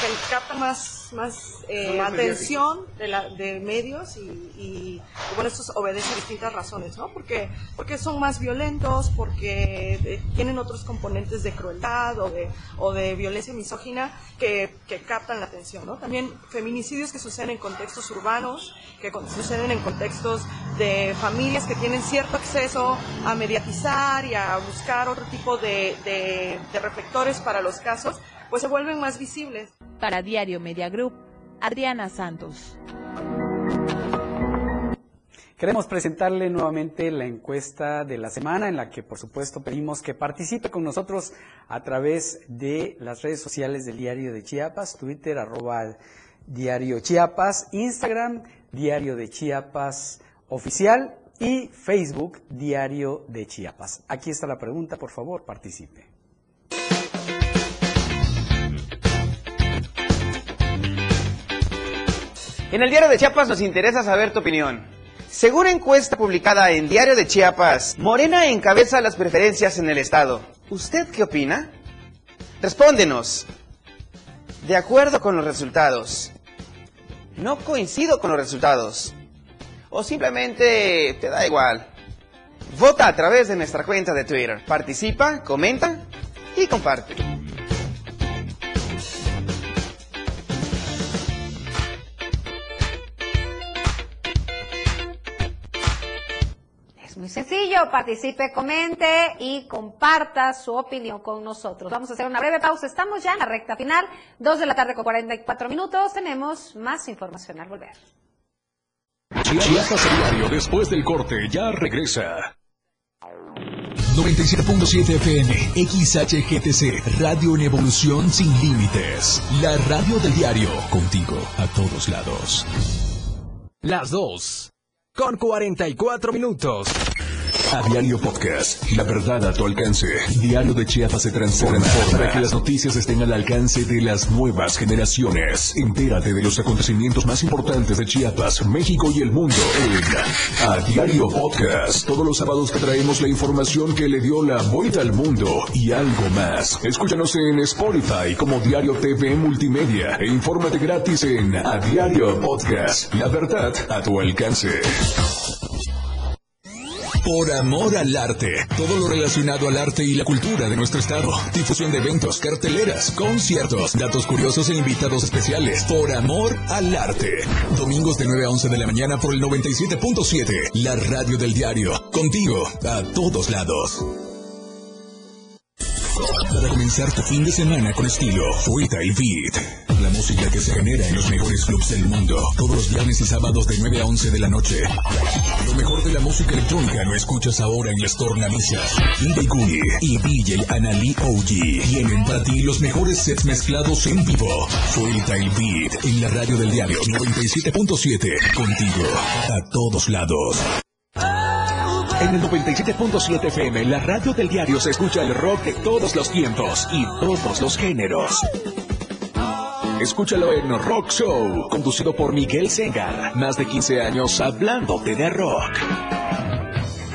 que captan más más, eh, atención de, la, de medios y, y, bueno, esto obedece a distintas razones, ¿no? Porque, porque son más violentos, porque eh, tienen otros componentes de crueldad o de, o de violencia misógina que, que captan la atención, ¿no? También feminicidios que suceden en contextos urbanos, que suceden en contextos de familias que tienen cierto acceso a mediatizar y a buscar otro tipo de, de, de reflectores para los casos, pues se vuelven más visibles. Para Diario Media Group, Adriana Santos. Queremos presentarle nuevamente la encuesta de la semana en la que por supuesto pedimos que participe con nosotros a través de las redes sociales del Diario de Chiapas, Twitter arroba Diario Chiapas, Instagram Diario de Chiapas Oficial y Facebook Diario de Chiapas. Aquí está la pregunta, por favor, participe. En el Diario de Chiapas nos interesa saber tu opinión. Según encuesta publicada en Diario de Chiapas, Morena encabeza las preferencias en el Estado. ¿Usted qué opina? Respóndenos. De acuerdo con los resultados. No coincido con los resultados. O simplemente te da igual. Vota a través de nuestra cuenta de Twitter. Participa, comenta y comparte. Participe, comente y comparta su opinión con nosotros. Vamos a hacer una breve pausa, estamos ya en la recta final, 2 de la tarde con 44 minutos, tenemos más información al volver. Chiapas a diario, después del corte, ya regresa. 97.7 FM, XHGTC, Radio en Evolución Sin Límites. La radio del diario, contigo a todos lados. Las 2 con 44 minutos. A Diario Podcast, la verdad a tu alcance. Diario de Chiapas se transforma para que las noticias estén al alcance de las nuevas generaciones. Entérate de los acontecimientos más importantes de Chiapas, México y el mundo en A Diario Podcast. Todos los sábados te traemos la información que le dio la vuelta al mundo y algo más. Escúchanos en Spotify como Diario TV Multimedia e infórmate gratis en A Diario Podcast. La verdad a tu alcance. Por amor al arte. Todo lo relacionado al arte y la cultura de nuestro estado. Difusión de eventos, carteleras, conciertos, datos curiosos e invitados especiales. Por amor al arte. Domingos de 9 a 11 de la mañana por el 97.7. La radio del diario. Contigo a todos lados. Para comenzar tu fin de semana con estilo, Fuita y Beat. Música que se genera en los mejores clubs del mundo. Todos los viernes y sábados de 9 a 11 de la noche. Lo mejor de la música electrónica lo escuchas ahora en las tornamisas. DJ Gully y DJ Anali OG tienen para ti los mejores sets mezclados en vivo. Fuita y Beat en la radio del diario 97.7. Contigo a todos lados. En el 97.7 FM, la radio del diario se escucha el rock de todos los tiempos y todos los géneros. Escúchalo en Rock Show, conducido por Miguel Sengar. Más de 15 años hablándote de rock.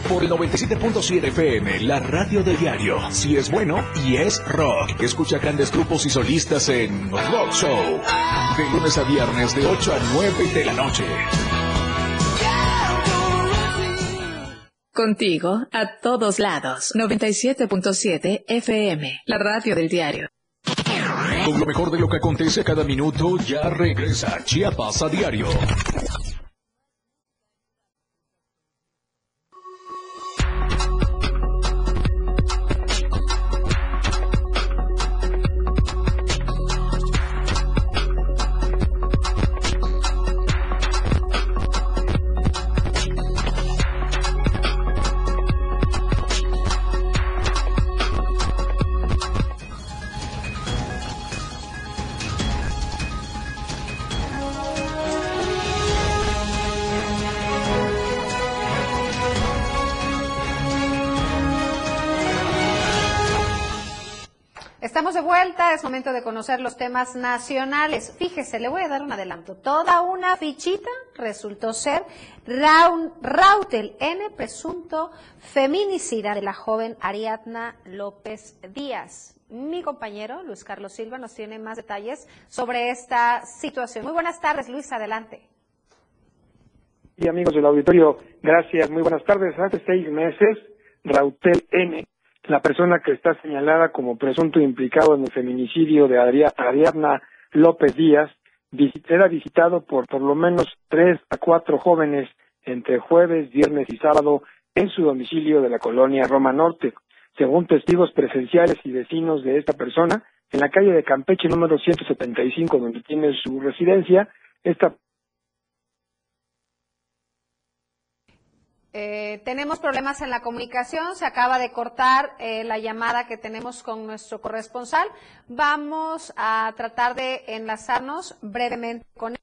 Por el 97.7 FM, la radio del diario. Si es bueno y es rock. Escucha grandes grupos y solistas en Rock Show. De lunes a viernes de 8 a 9 de la noche. Contigo a todos lados. 97.7 FM, la radio del diario. Con lo mejor de lo que acontece cada minuto, ya regresa Chiapas a diario. Estamos de vuelta, es momento de conocer los temas nacionales. Fíjese, le voy a dar un adelanto. Toda una fichita resultó ser Raun, Rautel N, presunto feminicida de la joven Ariadna López Díaz. Mi compañero Luis Carlos Silva nos tiene más detalles sobre esta situación. Muy buenas tardes, Luis, adelante. Y amigos del auditorio, gracias, muy buenas tardes. Hace seis meses, Rautel N la persona que está señalada como presunto implicado en el feminicidio de Ariadna López Díaz era visitado por por lo menos tres a cuatro jóvenes entre jueves, viernes y sábado en su domicilio de la colonia Roma Norte. Según testigos presenciales y vecinos de esta persona, en la calle de Campeche número 175, donde tiene su residencia, esta Eh, tenemos problemas en la comunicación, se acaba de cortar eh, la llamada que tenemos con nuestro corresponsal. Vamos a tratar de enlazarnos brevemente con él.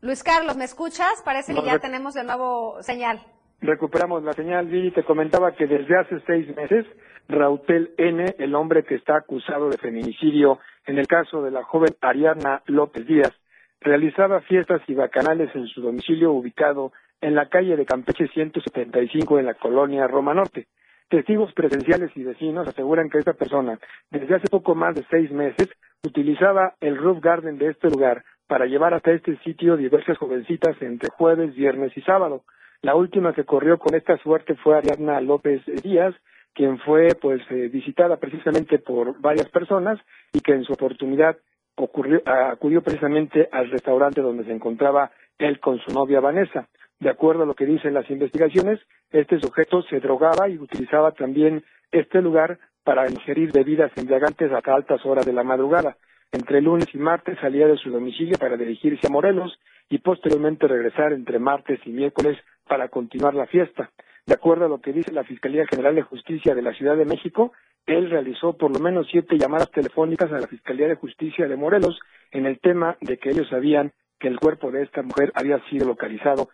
Luis Carlos, ¿me escuchas? Parece que ya tenemos de nuevo señal. Recuperamos la señal, Vivi. Te comentaba que desde hace seis meses, Rautel N., el hombre que está acusado de feminicidio en el caso de la joven Ariadna López Díaz, realizaba fiestas y bacanales en su domicilio ubicado en la calle de Campeche 175 en la colonia Roma Norte. Testigos presenciales y vecinos aseguran que esta persona, desde hace poco más de seis meses, utilizaba el roof garden de este lugar para llevar hasta este sitio diversas jovencitas entre jueves, viernes y sábado. La última que corrió con esta suerte fue Ariadna López Díaz, quien fue pues eh, visitada precisamente por varias personas y que en su oportunidad ocurrió, acudió precisamente al restaurante donde se encontraba él con su novia Vanessa. De acuerdo a lo que dicen las investigaciones, este sujeto se drogaba y utilizaba también este lugar para ingerir bebidas embriagantes hasta altas horas de la madrugada. Entre lunes y martes salía de su domicilio para dirigirse a Morelos y posteriormente regresar entre martes y miércoles para continuar la fiesta. De acuerdo a lo que dice la Fiscalía General de Justicia de la Ciudad de México, él realizó por lo menos siete llamadas telefónicas a la Fiscalía de Justicia de Morelos en el tema de que ellos sabían que el cuerpo de esta mujer había sido localizado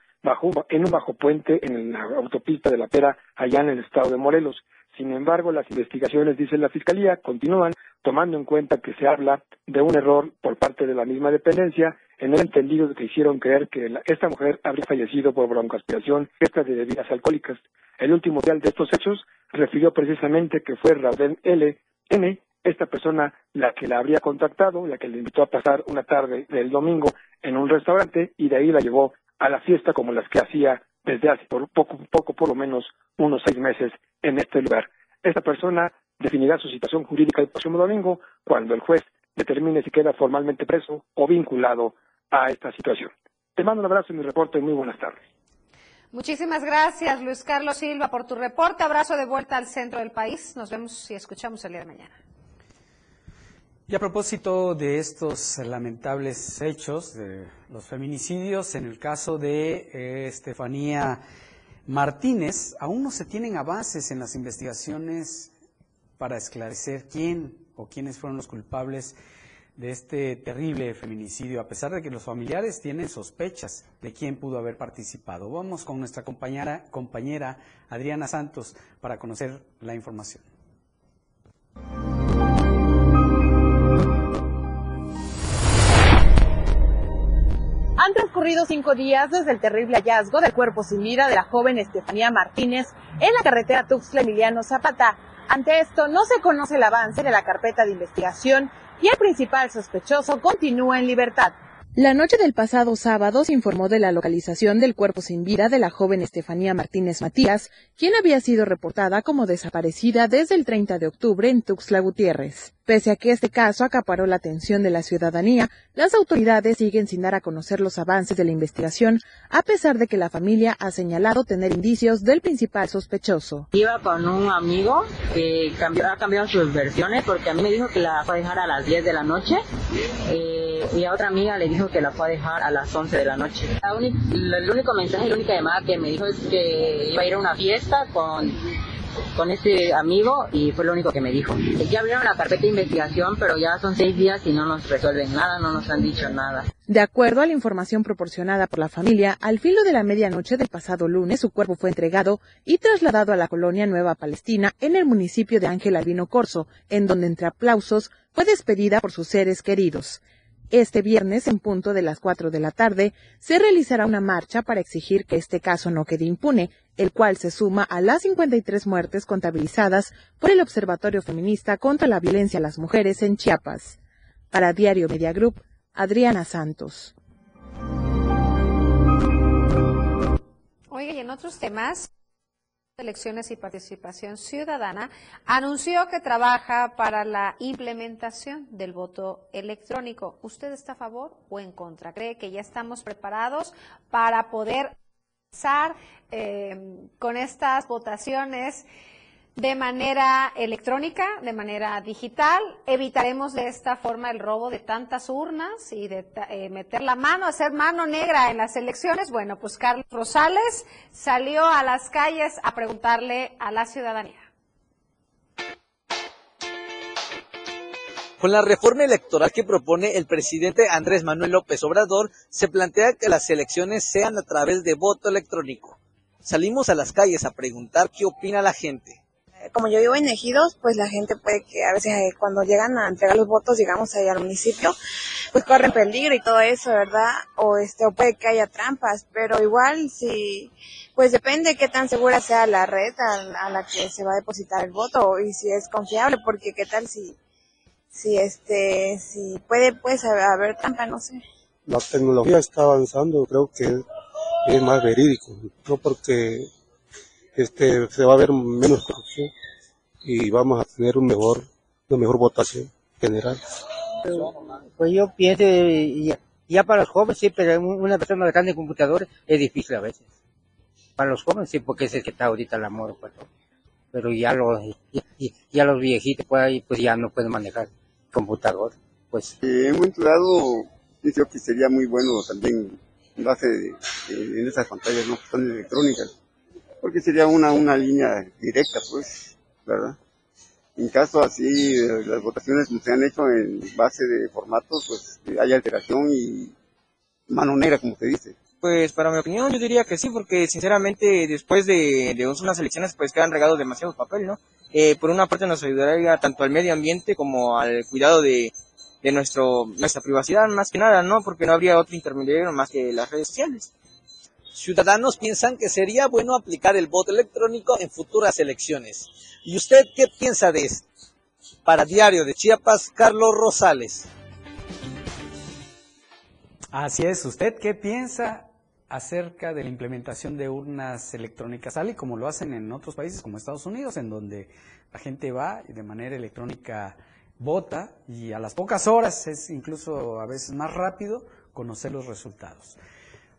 en un bajo puente en la autopista de la Pera, allá en el estado de Morelos. Sin embargo, las investigaciones, dice la Fiscalía, continúan tomando en cuenta que se habla de un error por parte de la misma dependencia en el entendido de que hicieron creer que esta mujer habría fallecido por broncoaspiración, esta de bebidas alcohólicas. El último real de estos hechos refirió precisamente que fue Raúl L. N., esta persona la que la habría contactado, la que le invitó a pasar una tarde del domingo en un restaurante y de ahí la llevó a la fiesta como las que hacía desde hace por poco, poco, por lo menos unos seis meses en este lugar. Esta persona definirá su situación jurídica el próximo domingo cuando el juez determine si queda formalmente preso o vinculado a esta situación. Te mando un abrazo y mi reporte. Muy buenas tardes. Muchísimas gracias, Luis Carlos Silva, por tu reporte. Abrazo de vuelta al centro del país. Nos vemos y escuchamos el día de mañana. Y a propósito de estos lamentables hechos, de los feminicidios, en el caso de eh, Estefanía Martínez, aún no se tienen avances en las investigaciones para esclarecer quién o quiénes fueron los culpables de este terrible feminicidio, a pesar de que los familiares tienen sospechas de quién pudo haber participado. Vamos con nuestra compañera, compañera Adriana Santos para conocer la información. Han transcurrido cinco días desde el terrible hallazgo del cuerpo sin vida de la joven Estefanía Martínez en la carretera Tuxtla Emiliano Zapata. Ante esto, no se conoce el avance de la carpeta de investigación y el principal sospechoso continúa en libertad. La noche del pasado sábado se informó de la localización del cuerpo sin vida de la joven Estefanía Martínez Matías, quien había sido reportada como desaparecida desde el 30 de octubre en Tuxtla Gutiérrez. Pese a que este caso acaparó la atención de la ciudadanía, las autoridades siguen sin dar a conocer los avances de la investigación, a pesar de que la familia ha señalado tener indicios del principal sospechoso. Iba con un amigo que cambió, ha cambiado sus versiones porque a mí me dijo que la fue a dejar a las 10 de la noche eh, y a otra amiga le dijo que la fue a dejar a las 11 de la noche. el único mensaje, la única llamada que me dijo es que iba a ir a una fiesta con con este amigo y fue lo único que me dijo. Ya abrieron la carpeta de investigación, pero ya son seis días y no nos resuelven nada, no nos han dicho nada. De acuerdo a la información proporcionada por la familia, al filo de la medianoche del pasado lunes su cuerpo fue entregado y trasladado a la colonia Nueva Palestina en el municipio de Ángel Albino Corso, en donde entre aplausos fue despedida por sus seres queridos. Este viernes, en punto de las 4 de la tarde, se realizará una marcha para exigir que este caso no quede impune, el cual se suma a las 53 muertes contabilizadas por el Observatorio Feminista contra la Violencia a las Mujeres en Chiapas. Para Diario Media Adriana Santos. Oye, y en otros temas, Elecciones y Participación Ciudadana anunció que trabaja para la implementación del voto electrónico. ¿Usted está a favor o en contra? ¿Cree que ya estamos preparados para poder empezar eh, con estas votaciones? De manera electrónica, de manera digital. Evitaremos de esta forma el robo de tantas urnas y de eh, meter la mano, hacer mano negra en las elecciones. Bueno, pues Carlos Rosales salió a las calles a preguntarle a la ciudadanía. Con la reforma electoral que propone el presidente Andrés Manuel López Obrador, se plantea que las elecciones sean a través de voto electrónico. Salimos a las calles a preguntar qué opina la gente como yo vivo en Ejidos, pues la gente puede que a veces eh, cuando llegan a entregar los votos, llegamos ahí al municipio, pues corren peligro y todo eso, ¿verdad? O este, o puede que haya trampas, pero igual si, pues depende de qué tan segura sea la red a, la que se va a depositar el voto y si es confiable, porque qué tal si, si este, si puede, pues haber trampa, no sé. La tecnología está avanzando, creo que es más verídico, no porque este, se va a ver menos corrupción y vamos a tener un mejor, una mejor votación general. Pues yo pienso, ya, ya para los jóvenes sí, pero una persona grande de computador es difícil a veces. Para los jóvenes sí, porque es el que está ahorita la moda, pues. Pero ya los, ya, los viejitos pues, pues ya no pueden manejar computador, pues. en un pienso que sería muy bueno también en base en esas pantallas no están electrónicas porque sería una, una línea directa, pues, ¿verdad? En caso así, las votaciones se han hecho en base de formatos, pues hay alteración y mano negra, como se dice. Pues para mi opinión yo diría que sí, porque sinceramente después de, de unas elecciones pues quedan regados demasiados papel, ¿no? Eh, por una parte nos ayudaría tanto al medio ambiente como al cuidado de, de nuestro, nuestra privacidad más que nada, ¿no? Porque no habría otro intermediario más que las redes sociales. Ciudadanos piensan que sería bueno aplicar el voto electrónico en futuras elecciones. ¿Y usted qué piensa de esto? Para Diario de Chiapas, Carlos Rosales. Así es, ¿usted qué piensa acerca de la implementación de urnas electrónicas, tal y como lo hacen en otros países como Estados Unidos, en donde la gente va y de manera electrónica vota y a las pocas horas es incluso a veces más rápido conocer los resultados?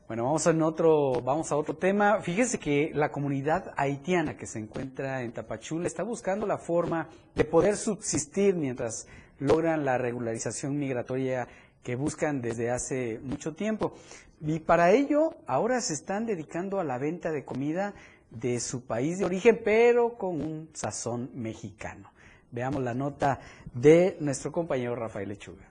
Bueno, vamos a, otro, vamos a otro tema. Fíjese que la comunidad haitiana que se encuentra en Tapachula está buscando la forma de poder subsistir mientras logran la regularización migratoria que buscan desde hace mucho tiempo. Y para ello, ahora se están dedicando a la venta de comida de su país de origen, pero con un sazón mexicano. Veamos la nota de nuestro compañero Rafael Lechuga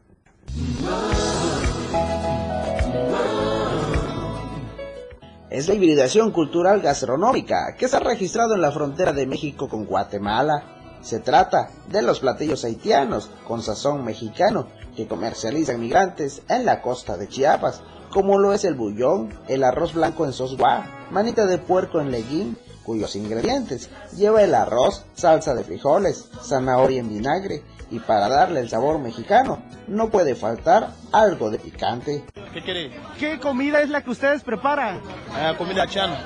es la hibridación cultural gastronómica que se ha registrado en la frontera de México con Guatemala. Se trata de los platillos haitianos con sazón mexicano que comercializan migrantes en la costa de Chiapas, como lo es el bullón, el arroz blanco en sosguá, manita de puerco en leguín, cuyos ingredientes lleva el arroz, salsa de frijoles, zanahoria en vinagre, y para darle el sabor mexicano no puede faltar algo de picante. ¿Qué quiere? ¿Qué comida es la que ustedes preparan? Ah, comida chana.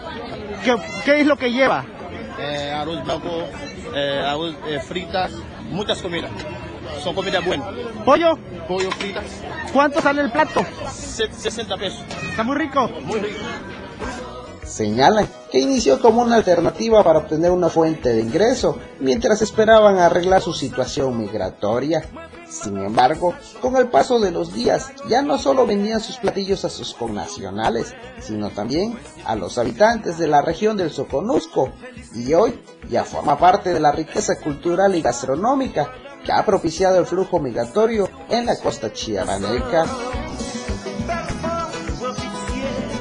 ¿Qué, es lo que lleva? Eh, arroz blanco, eh, arroz eh, fritas, muchas comidas. Son comidas buenas. ¿Pollo? Pollo fritas. ¿Cuánto sale el plato? 60 pesos. ¿Está muy rico? Muy rico. Señalan que inició como una alternativa para obtener una fuente de ingreso mientras esperaban arreglar su situación migratoria. Sin embargo, con el paso de los días, ya no solo vendían sus platillos a sus connacionales, sino también a los habitantes de la región del Soconusco, y hoy ya forma parte de la riqueza cultural y gastronómica que ha propiciado el flujo migratorio en la costa chiapaneca.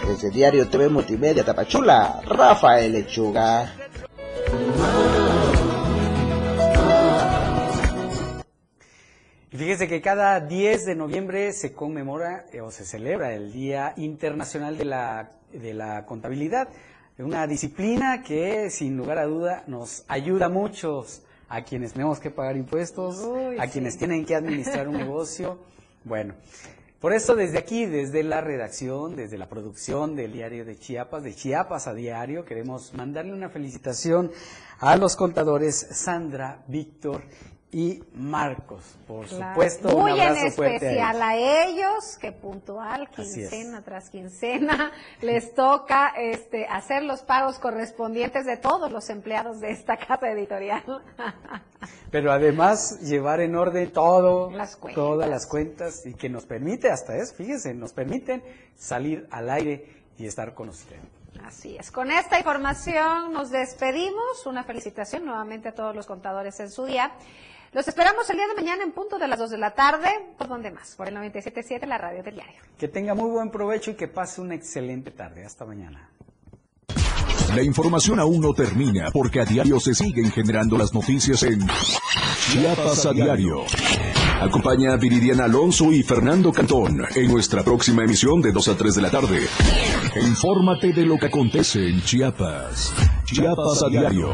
Desde Diario TV Multimedia Tapachula, Rafael Lechuga. Y fíjese que cada 10 de noviembre se conmemora eh, o se celebra el Día Internacional de la, de la Contabilidad, una disciplina que sin lugar a duda nos ayuda mucho a quienes tenemos que pagar impuestos, a quienes tienen que administrar un negocio. Bueno, por eso desde aquí, desde la redacción, desde la producción del diario de Chiapas, de Chiapas a diario, queremos mandarle una felicitación a los contadores Sandra, Víctor y Marcos, por Claro. supuesto. Muy un en a especial ellos. a ellos, que puntual, es. quincena tras quincena, les toca este, hacer los pagos correspondientes de todos los empleados de esta casa editorial. Pero además llevar en orden todo, Las todas las cuentas y que nos permite hasta eso, fíjense, nos permiten salir al aire y estar con usted. Así es. Con esta información nos despedimos. Una felicitación nuevamente a todos los contadores en su día. Los esperamos el día de mañana en punto de las 2 de la tarde. ¿Por dónde más? Por el 97.7, la radio del diario. Que tenga muy buen provecho y que pase una excelente tarde. Hasta mañana. La información aún no termina porque a diario se siguen generando las noticias en Chiapas a diario. Acompaña a Viridiana Alonso y Fernando Cantón en nuestra próxima emisión de 2 a 3 de la tarde. Infórmate de lo que acontece en Chiapas. Chiapas a diario.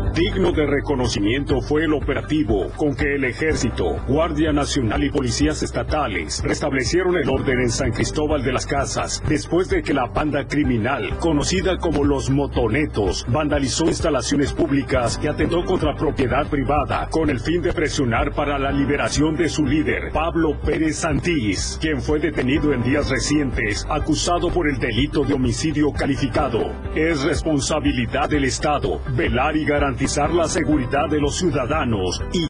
Digno de reconocimiento fue el operativo con que el Ejército, Guardia Nacional y policías estatales restablecieron el orden en San Cristóbal de las Casas después de que la banda criminal, conocida como los motonetos, vandalizó instalaciones públicas y atentó contra propiedad privada con el fin de presionar para la liberación de su líder, Pablo Pérez Santís, quien fue detenido en días recientes acusado por el delito de homicidio calificado. Es responsabilidad del Estado velar y garantizar la seguridad de los ciudadanos y